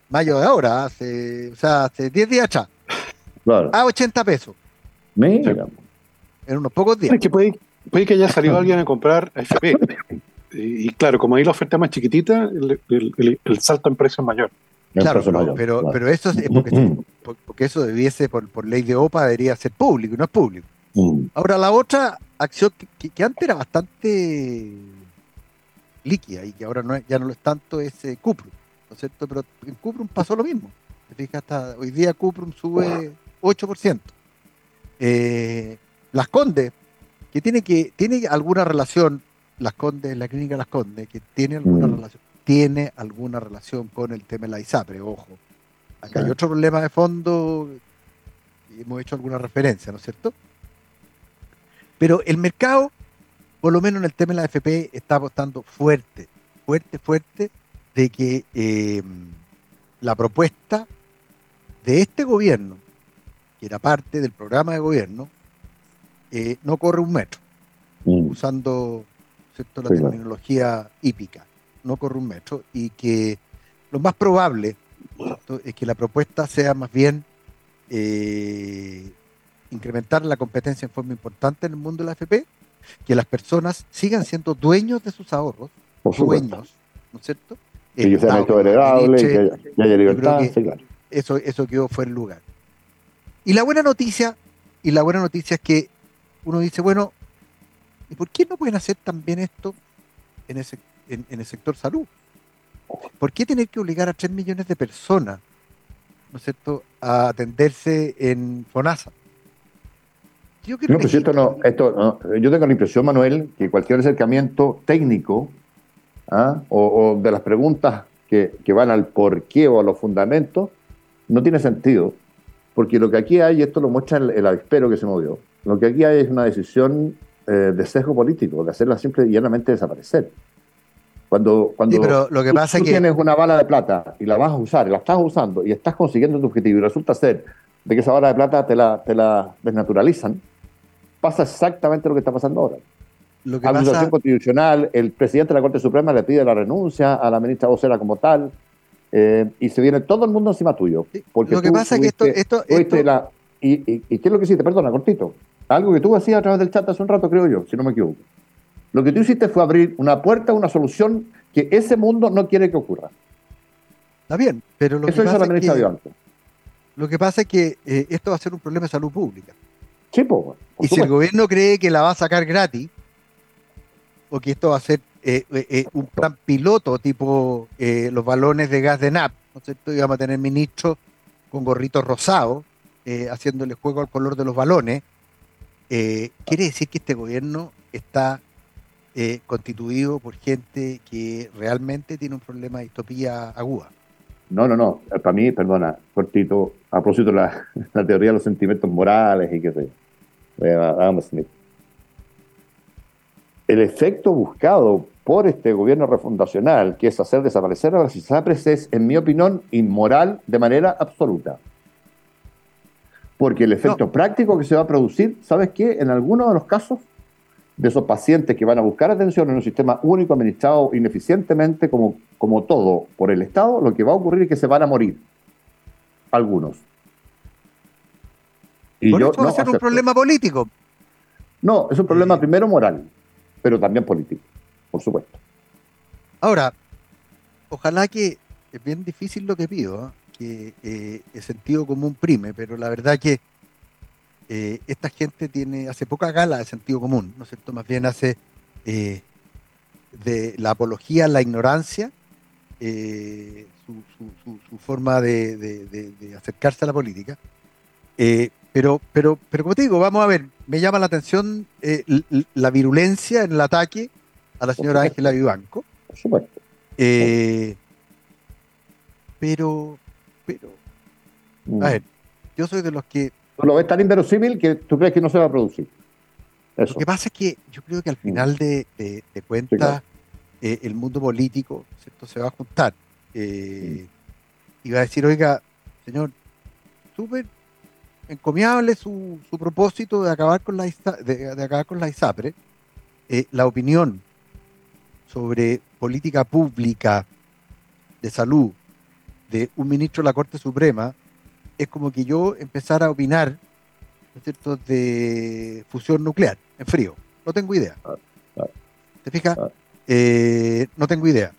mayo de ahora, hace, o sea, hace 10 días atrás, a 80 pesos. En unos pocos días. que puede, que haya salido alguien a comprar AFP. Y, claro, como ahí la oferta es más chiquitita, el, salto en precio es mayor. Claro, pero, pero, eso es porque, eso debiese, por, por ley de OPA, debería ser público y no es público. Mm. Ahora, la otra acción que, antes era bastante líquida y que ahora no ya no lo es tanto es eh, Cuprum, ¿no es cierto? Pero en Cuprum pasó lo mismo. hasta hoy día Cuprum sube 8%. Eh, las Condes, que tiene, que tiene alguna relación, Las Condes, la clínica Las Condes, que tiene alguna mm. relación, tiene alguna relación con el tema de la ISAPRE, ojo. Acá hay otro problema de fondo, y hemos hecho alguna referencia, ¿no es cierto? Pero el mercado, por lo menos en el tema de la FP, está apostando fuerte, fuerte, fuerte, de que em, la propuesta de este gobierno, que era parte del programa de gobierno, eh, no corre un metro, mm. usando la terminología hípica, no corre un metro, y que lo más probable es que la propuesta sea más bien eh, incrementar la competencia en forma importante en el mundo de la AFP, que las personas sigan siendo dueños de sus ahorros, dueños, ¿no es cierto? Que ellos sean heredables, que, haya libertad, Eso, eso quedó fuera el lugar. Y la buena noticia, y la buena noticia es que uno dice, bueno, ¿y por qué no pueden hacer también esto en, ese, en, el sector salud? ¿Por qué tener que obligar a 3 millones de personas, ¿no es cierto?, a atenderse en FONASA? Yo no, pues esto no, esto yo tengo la impresión, Manuel, que cualquier acercamiento técnico ¿ah? o, de las preguntas que, van al por qué o a los fundamentos no tiene sentido, porque lo que aquí hay, y esto lo muestra el, el avispero que se movió, lo que aquí hay es una decisión eh, de sesgo político, de hacerla simple y llanamente desaparecer. Cuando, cuando lo que pasa tú, tienes una bala de plata y la vas a usar, y la estás usando y estás consiguiendo tu objetivo y resulta ser de que esa bala de plata te la, te la desnaturalizan, pasa exactamente lo que está pasando ahora. Lo que Acusación constitucional, el presidente de la Corte Suprema le pide la renuncia a la ministra vocera como tal, eh, y se viene todo el mundo encima tuyo. Porque lo que pasa es que esto... esto, La, y, y, qué es lo que hiciste? Perdona, cortito. Algo que tú hacías a través del chat hace un rato, creo yo, si no me equivoco. Lo que tú hiciste fue abrir una puerta una solución que ese mundo no quiere que ocurra. Está bien, pero lo Eso que pasa la ministra que, Lo que pasa es que eh, esto va a ser un problema de salud pública y si el gobierno cree que la va a sacar gratis, o que esto va a ser eh, eh, eh, un plan piloto tipo los balones de gas de NAP, ¿no es cierto? Y vamos a tener ministros con gorritos rosados haciéndole juego al color de los balones. quiere decir que este gobierno está constituido por gente que realmente tiene un problema de distopía aguda. No, no, no. Para mí, perdona, cortito, a propósito la, la teoría de los sentimientos morales y qué sé el efecto buscado por este gobierno refundacional, que es hacer desaparecer a las ISAPRES, es, en mi opinión, inmoral de manera absoluta. Porque el efecto práctico que se va a producir, ¿sabes qué? En algunos de los casos de esos pacientes que van a buscar atención en un sistema único administrado ineficientemente como, como todo por el Estado, lo que va a ocurrir es que se van a morir. Algunos. Y yo, no va a ser un problema político. No, es un problema primero moral, pero también político, por supuesto. Ahora, ojalá que es bien difícil lo que pido, ¿eh? que eh, el sentido común prime, pero la verdad que eh, esta gente tiene, hace poca gala de sentido común, ¿no es cierto? Más bien hace de la apología la ignorancia su, forma de, acercarse a la política. Pero, pero, pero como te digo, vamos a ver, me llama la atención la virulencia en el ataque a la señora Ángela Vivanco. Por supuesto. Eh, pero, pero, mm. a ver, yo soy de los que... lo ves tan inverosímil que tú crees que no se va a producir. Lo que pasa es que yo creo que al final mm. de, de, cuentas eh, el mundo político se va a juntar mm. y va a decir, oiga, señor, súper encomiable su, su propósito de acabar con la, de, acabar con la ISAPRE, eh, la opinión sobre política pública de salud de un ministro de la Corte Suprema es como que yo empezara a opinar ¿no es cierto? de fusión nuclear en frío. No tengo idea. Ah, ah. ¿Te fijas? Ah. Eh, no tengo idea.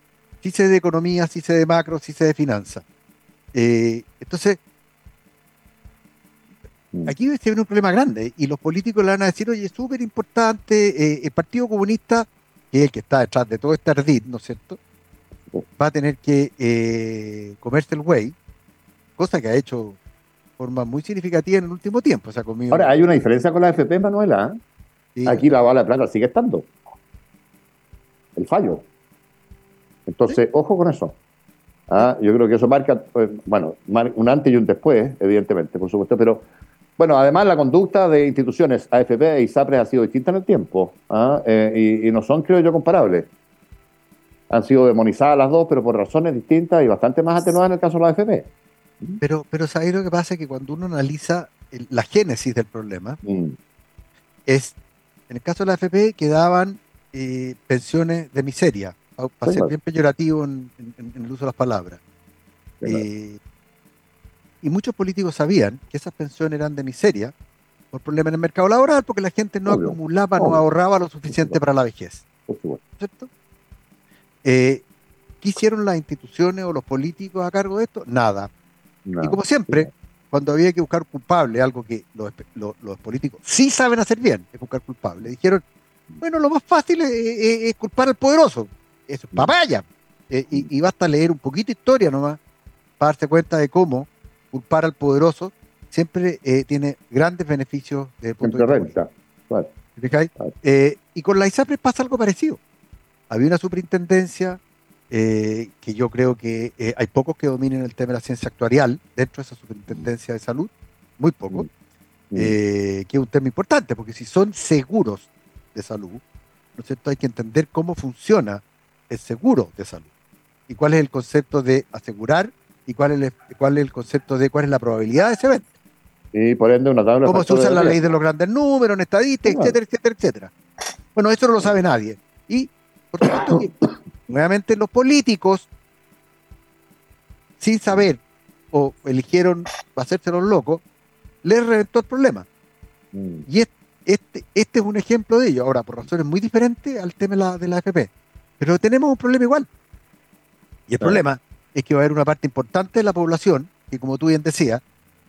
Sí sé de economía, sí sé de macro, sí sé de finanzas. Eh, entonces, mm. aquí se viene un problema grande y los políticos le van a decir, oye, es súper importante, el Partido Comunista, que es el que está detrás de todo este ardid, ¿no es cierto? Va a tener que comerse el güey, cosa que ha hecho forma muy significativa en el último tiempo. Ahora, hay una diferencia con la FP, Manuela. Aquí la bala de plata sigue estando. El fallo. Entonces, ojo con eso. ¿Ah? Yo creo que eso marca, pues, bueno, un antes y un después, evidentemente, por supuesto, pero bueno, además la conducta de instituciones AFP y SAPRES ha sido distinta en el tiempo ¿ah? eh, y, no son, creo yo, comparables. Han sido demonizadas las dos, pero por razones distintas y bastante más atenuadas en el caso de la AFP. Pero, pero ¿sabes lo que pasa? Que cuando uno analiza la génesis del problema, mm. es, en el caso de la AFP, quedaban eh, pensiones de miseria, para ser bien peyorativo en, el uso de las palabras. Eh, y muchos políticos sabían que esas pensiones eran de miseria por problemas en el mercado laboral, porque la gente no acumulaba, no ahorraba lo suficiente para la vejez. ¿Cierto? Eh, ¿Qué hicieron las instituciones o los políticos a cargo de esto? Nada y como siempre, cuando había que buscar culpable, algo que los, políticos sí saben hacer bien, es buscar culpable, dijeron, bueno, lo más fácil es, culpar al poderoso. Eso es papaya. Eh, y, basta leer un poquito de historia nomás para darse cuenta de cómo culpar al poderoso siempre eh, tiene grandes beneficios el punto de vista. Eh, y con la ISAPRE pasa algo parecido. Había una superintendencia eh, que yo creo que hay pocos que dominen el tema de la ciencia actuarial dentro de esa superintendencia de salud, muy pocos, mm. Mm. que es un tema importante, porque si son seguros de salud, ¿no es cierto? Hay que entender cómo funciona el seguro de salud y cuál es el concepto de asegurar y cuál es el, cuál es el concepto de cuál es la probabilidad de ese evento. Y por ende, una tabla. Cómo se usa la ley de los grandes números, en estadística, etcétera, etcétera, etcétera. Bueno, eso no lo sabe nadie. Y, por supuesto, que nuevamente los políticos, sin saber o eligieron hacerse los locos, les reventó el problema. Mm. Y este, este, es un ejemplo de ello. Ahora, por razones muy diferentes al tema de la, de la AFP. Pero tenemos un problema igual. Y el problema es que va a haber una parte importante de la población, que como tú bien decías,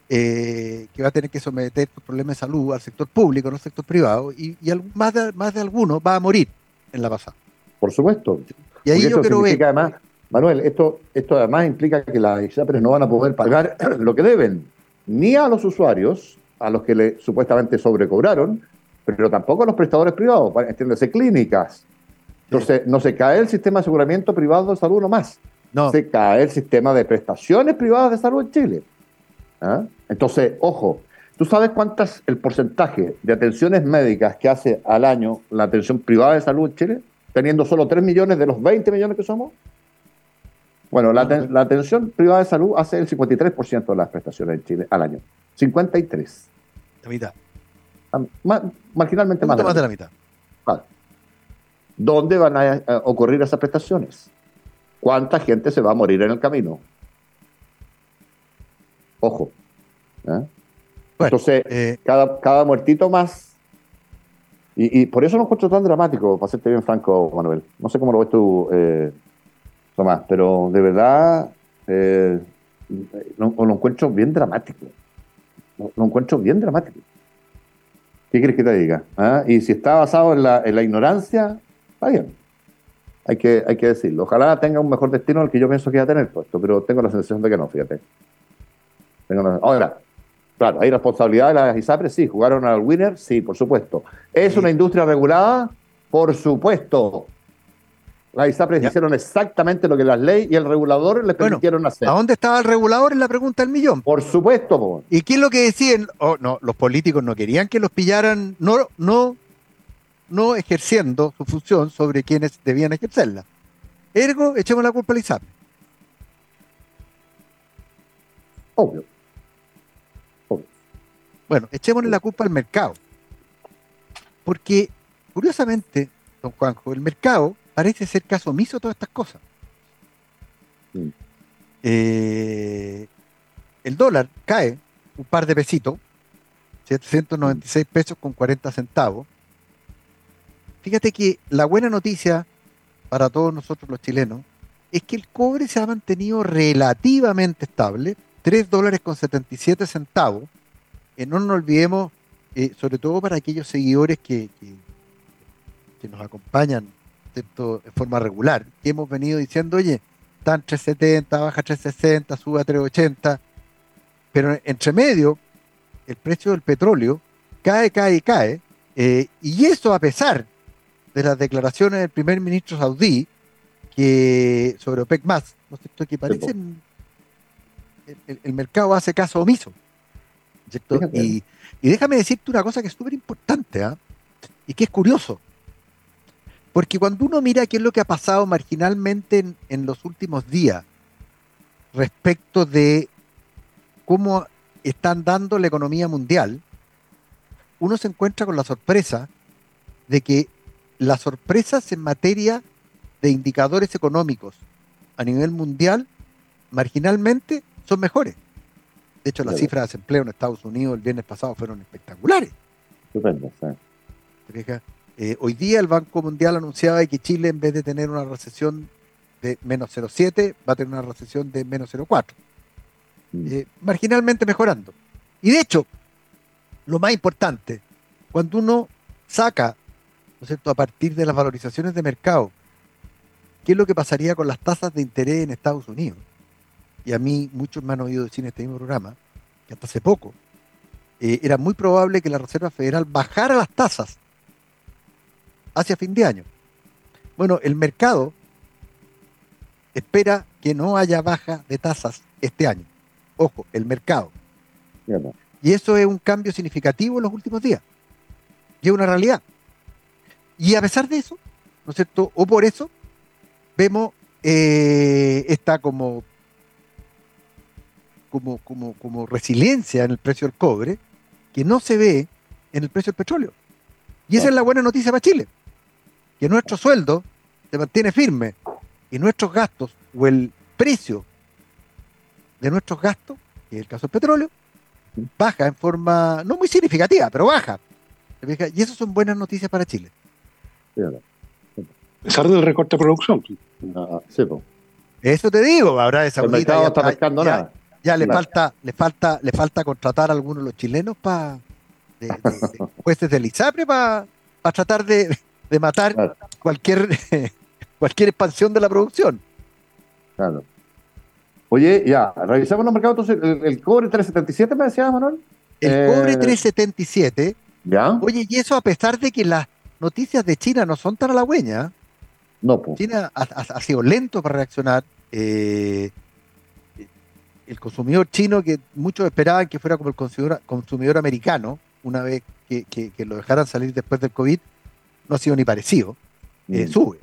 eh, que va a tener que someter problemas de salud al sector público, no al sector privado, y, más, de, más de alguno va a morir en la pasada. Por supuesto. Y ahí yo creo que... Además, Manuel, esto, esto además implica que las ISAPRES no van a poder pagar lo que deben, ni a los usuarios, a los que le supuestamente sobrecobraron, pero tampoco a los prestadores privados, entiéndase, clínicas. Entonces, no se cae el sistema de aseguramiento privado de salud nomás. No. Se cae el sistema de prestaciones privadas de salud en Chile. ¿Ah? Entonces, ojo, ¿tú sabes cuántas el porcentaje de atenciones médicas que hace al año la atención privada de salud en Chile? teniendo solo 3 millones de los 20 millones que somos? Bueno, la, atención privada de salud hace el 53% de las prestaciones en Chile al año. 53. La mitad. marginalmente más, de, la mitad. ¿Dónde van a, ocurrir esas prestaciones? ¿Cuánta gente se va a morir en el camino? Ojo. ¿eh? Entonces, eh, cada, cada muertito más y, por eso lo encuentro tan dramático, para serte bien franco, Manuel. No sé cómo lo ves tú, eh, Tomás, pero de verdad eh, lo, encuentro bien dramático. Lo, encuentro bien dramático. ¿Qué quieres que te diga? ¿Ah? Y si está basado en la, en la ignorancia, está bien. Hay que, hay que decirlo. Ojalá tenga un mejor destino al que yo pienso que va a tener puesto, pero tengo la sensación de que no, fíjate. Ahora, Claro, hay responsabilidad de las ISAPRES, sí. ¿Jugaron al winner? Sí, por supuesto. ¿Es una industria regulada? Por supuesto. Las ISAPRES hicieron exactamente lo que las leyes y el regulador les permitieron hacer. ¿A dónde estaba el regulador? en la pregunta del millón. Por supuesto. ¿Y qué es lo que decían? Oh, no, los políticos no querían que los pillaran, no, no, no ejerciendo su función sobre quienes debían ejercerla. Ergo, echemos la culpa a la ISAPRES. Obvio. Bueno, echémosle la culpa al mercado. Porque, curiosamente, don Juanjo, el mercado parece ser caso omiso a todas estas cosas. Eh, el dólar cae un par de pesitos, 796 pesos con 40 centavos. Fíjate que la buena noticia para todos nosotros los chilenos es que el cobre se ha mantenido relativamente estable, 3 dólares con 77 centavos. Eh, no nos olvidemos, eh, sobre todo para aquellos seguidores que, que, nos acompañan de forma regular, que hemos venido diciendo, oye, están 370, baja 360, sube a 380, pero entre medio, el precio del petróleo cae, cae cae, eh, y eso a pesar de las declaraciones del primer ministro saudí que sobre OPEC más, ¿no es cierto? Que parecen el, mercado hace caso omiso. Y, déjame decirte una cosa que es súper importante ¿ah? y que es curioso. Porque cuando uno mira qué es lo que ha pasado marginalmente en, los últimos días respecto de cómo están dando la economía mundial, uno se encuentra con la sorpresa de que las sorpresas en materia de indicadores económicos a nivel mundial, marginalmente, son mejores. De hecho, las cifras de desempleo en Estados Unidos el viernes pasado fueron espectaculares. Estupendo, eh, hoy día el Banco Mundial anunciaba que Chile, en vez de tener una recesión de menos 0,7, va a tener una recesión de menos 0,4. Mm. Eh, marginalmente mejorando. Y de hecho, lo más importante, cuando uno saca, ¿no es cierto?, a partir de las valorizaciones de mercado, qué es lo que pasaría con las tasas de interés en Estados Unidos. Y a mí, muchos me han oído decir en este mismo programa, que hasta hace poco, eh, era muy probable que la Reserva Federal bajara las tasas hacia fin de año. Bueno, el mercado espera que no haya baja de tasas este año. Ojo, el mercado. Y eso es un cambio significativo en los últimos días. Y es una realidad. Y a pesar de eso, ¿no es cierto? O por eso, vemos eh, esta como, como, como, como resiliencia en el precio del cobre que no se ve en el precio del petróleo. Y esa es la buena noticia para Chile que nuestro sueldo se mantiene firme y nuestros gastos o el precio de nuestros gastos, que es el caso del petróleo, baja en forma no muy significativa, pero baja. Y eso son buenas noticias para Chile. A pesar del recorte de producción. Ah, eso te digo, ahora esa el mercado está pescando ya, nada. Ya le falta, le falta, le falta contratar a algunos de los chilenos para de, jueces del ISAPRE para tratar de, de matar cualquier, cualquier expansión de la producción. Claro. Oye, ya, revisamos los mercados. Entonces, el, cobre 377, me decía Manuel. El cobre 377. Eh, ¿Ya? Oye, y eso a pesar de que las noticias de China no son tan halagüeñas. No, pues. China ha, sido lento para reaccionar. Eh, el consumidor chino, que muchos esperaban que fuera como el consumidor, consumidor americano, una vez que, que, lo dejaran salir después del COVID, no ha sido ni parecido, eh, mm. sube.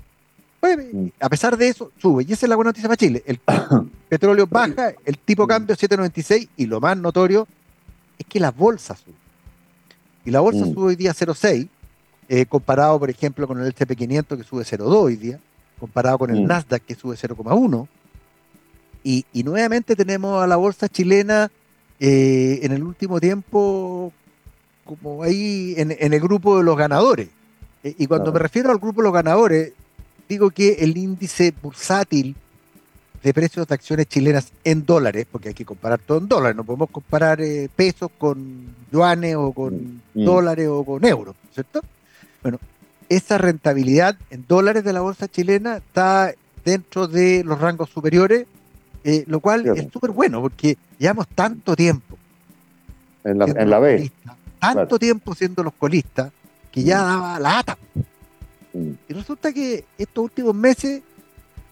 Mm. a pesar de eso, sube. Y esa es la buena noticia para Chile. El petróleo baja, el tipo mm. cambio 7.96 y lo más notorio es que la bolsa sube. Y la bolsa sube hoy día 0.6, eh, comparado, por ejemplo, con el SP500 que sube 0.2 hoy día, comparado con el Nasdaq que sube 0.1. Y, y, nuevamente tenemos a la bolsa chilena eh, en el último tiempo como ahí en, el grupo de los ganadores. Eh, y cuando me refiero al grupo de los ganadores, digo que el índice bursátil de precios de acciones chilenas en dólares, porque hay que comparar todo en dólares, no podemos comparar eh, pesos con yuanes o con mm, mm. dólares o con euros, ¿cierto? Bueno, esa rentabilidad en dólares de la bolsa chilena está dentro de los rangos superiores, eh, lo cual es súper bueno, porque llevamos tanto tiempo. En la, en la B. Tanto tiempo siendo los colistas, que ya mm. daba la ata. Mm. Y resulta que estos últimos meses,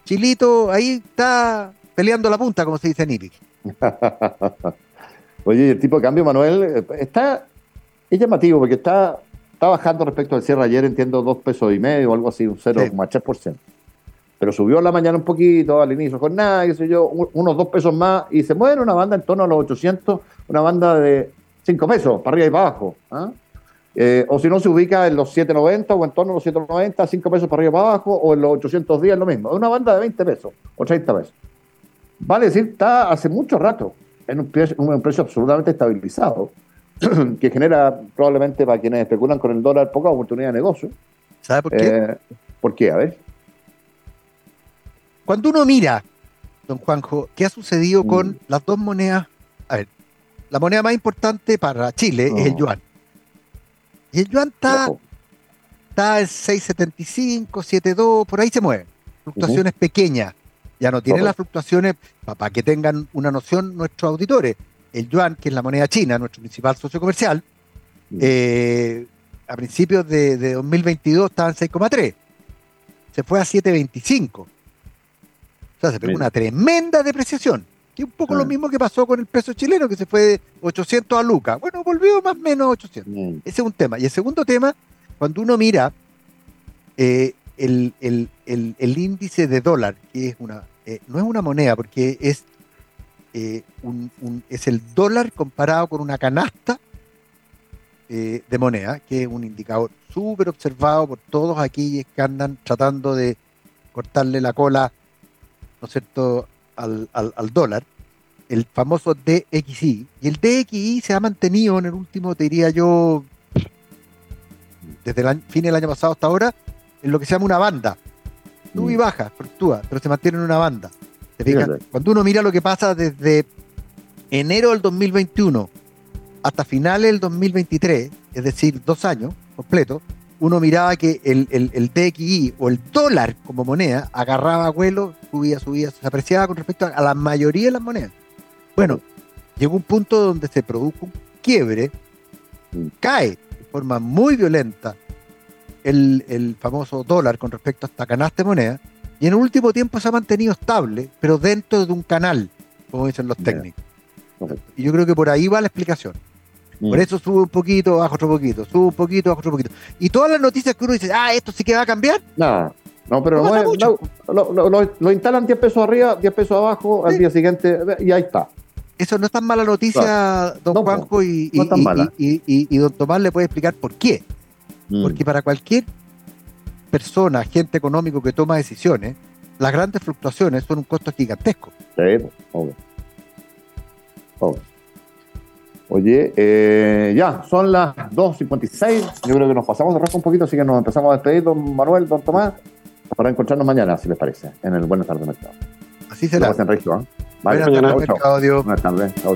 Chilito ahí está peleando la punta, como se dice en IPIC. Oye, el tipo de cambio, Manuel, eh, está es llamativo porque está, está bajando respecto al cierre ayer, entiendo, dos pesos y medio o algo así, un 0,3%. Pero subió a la mañana un poquito, al inicio con nada, qué sé yo, unos dos pesos más y se mueve una banda en torno a los 800, una banda de 5 pesos, para arriba y para abajo. ¿ah? Eh, o si no, se ubica en los 7.90 o en torno a los 7.90, 5 pesos para arriba para abajo, o en los 800 días, lo mismo. Es una banda de 20 pesos o 30 pesos. Vale decir, está hace mucho rato en un precio, un precio absolutamente estabilizado, que genera probablemente para quienes especulan con el dólar poca oportunidad de negocio. ¿Sabe por qué? Eh, ¿Por qué? A ver. Cuando uno mira, don Juanjo, qué ha sucedido mm. con las dos monedas, a ver, la moneda más importante para Chile es el yuan. Y el yuan está, está en 6.75, 7.2, por ahí se mueve. Fluctuaciones pequeñas. Ya no tiene las fluctuaciones, para que tengan una noción nuestros auditores. El yuan, que es la moneda china, nuestro principal socio comercial, mm. eh, a principios de, de 2022 estaba en 6,3. Se fue a 7,25. O sea, se pegó una tremenda depreciación. Que es un poco lo mismo que pasó con el peso chileno, que se fue de 800 a Luca. Bueno, volvió más o menos a 800. Ese es un tema. Y el segundo tema, cuando uno mira eh, el, índice de dólar, que es una, eh, no es una moneda, porque es, eh, un, es el dólar comparado con una canasta de moneda, que es un indicador súper observado por todos aquellos que andan tratando de cortarle la cola, ¿no es cierto?, al, dólar, el famoso DXI. Y el DXI se ha mantenido en el último, te diría yo, desde el fin del año pasado hasta ahora, en lo que se llama una banda. Sube y mm. baja, fluctúa, pero se mantiene en una banda. Cuando uno mira lo que pasa desde enero del 2021 hasta finales del 2023, es decir, dos años completos, uno miraba que el, el, DXI o el dólar como moneda agarraba vuelo, subía, subía, se apreciaba con respecto a, la mayoría de las monedas. Bueno, llegó un punto donde se produjo un quiebre, cae de forma muy violenta el, famoso dólar con respecto a esta canasta de moneda, y en el último tiempo se ha mantenido estable, pero dentro de un canal, como dicen los técnicos. Y yo creo que por ahí va la explicación. Por mm. eso sube un poquito, baja otro poquito, sube un poquito, baja otro poquito. Y todas las noticias que uno dice, ah, esto sí que va a cambiar. No, no, pero no, lo, instalan 10 pesos arriba, 10 pesos abajo, al día siguiente, y ahí está. Eso no es tan mala noticia, don Juanjo, y, y, don Tomás le puede explicar por qué. Mm. Porque para cualquier persona, agente económico que toma decisiones, las grandes fluctuaciones son un costo gigantesco. Sí, obvio. Obvio. Oye, eh, ya, son las 2.56. Yo creo que nos pasamos de rato un poquito, así que nos empezamos a despedir, don Manuel, don Tomás, para encontrarnos mañana, si les parece, en el Buenas tardes, Mercado. Así será. Gracias. ¿eh? Vale, Buenas tardes, Mercado. Buenas tardes. Chao.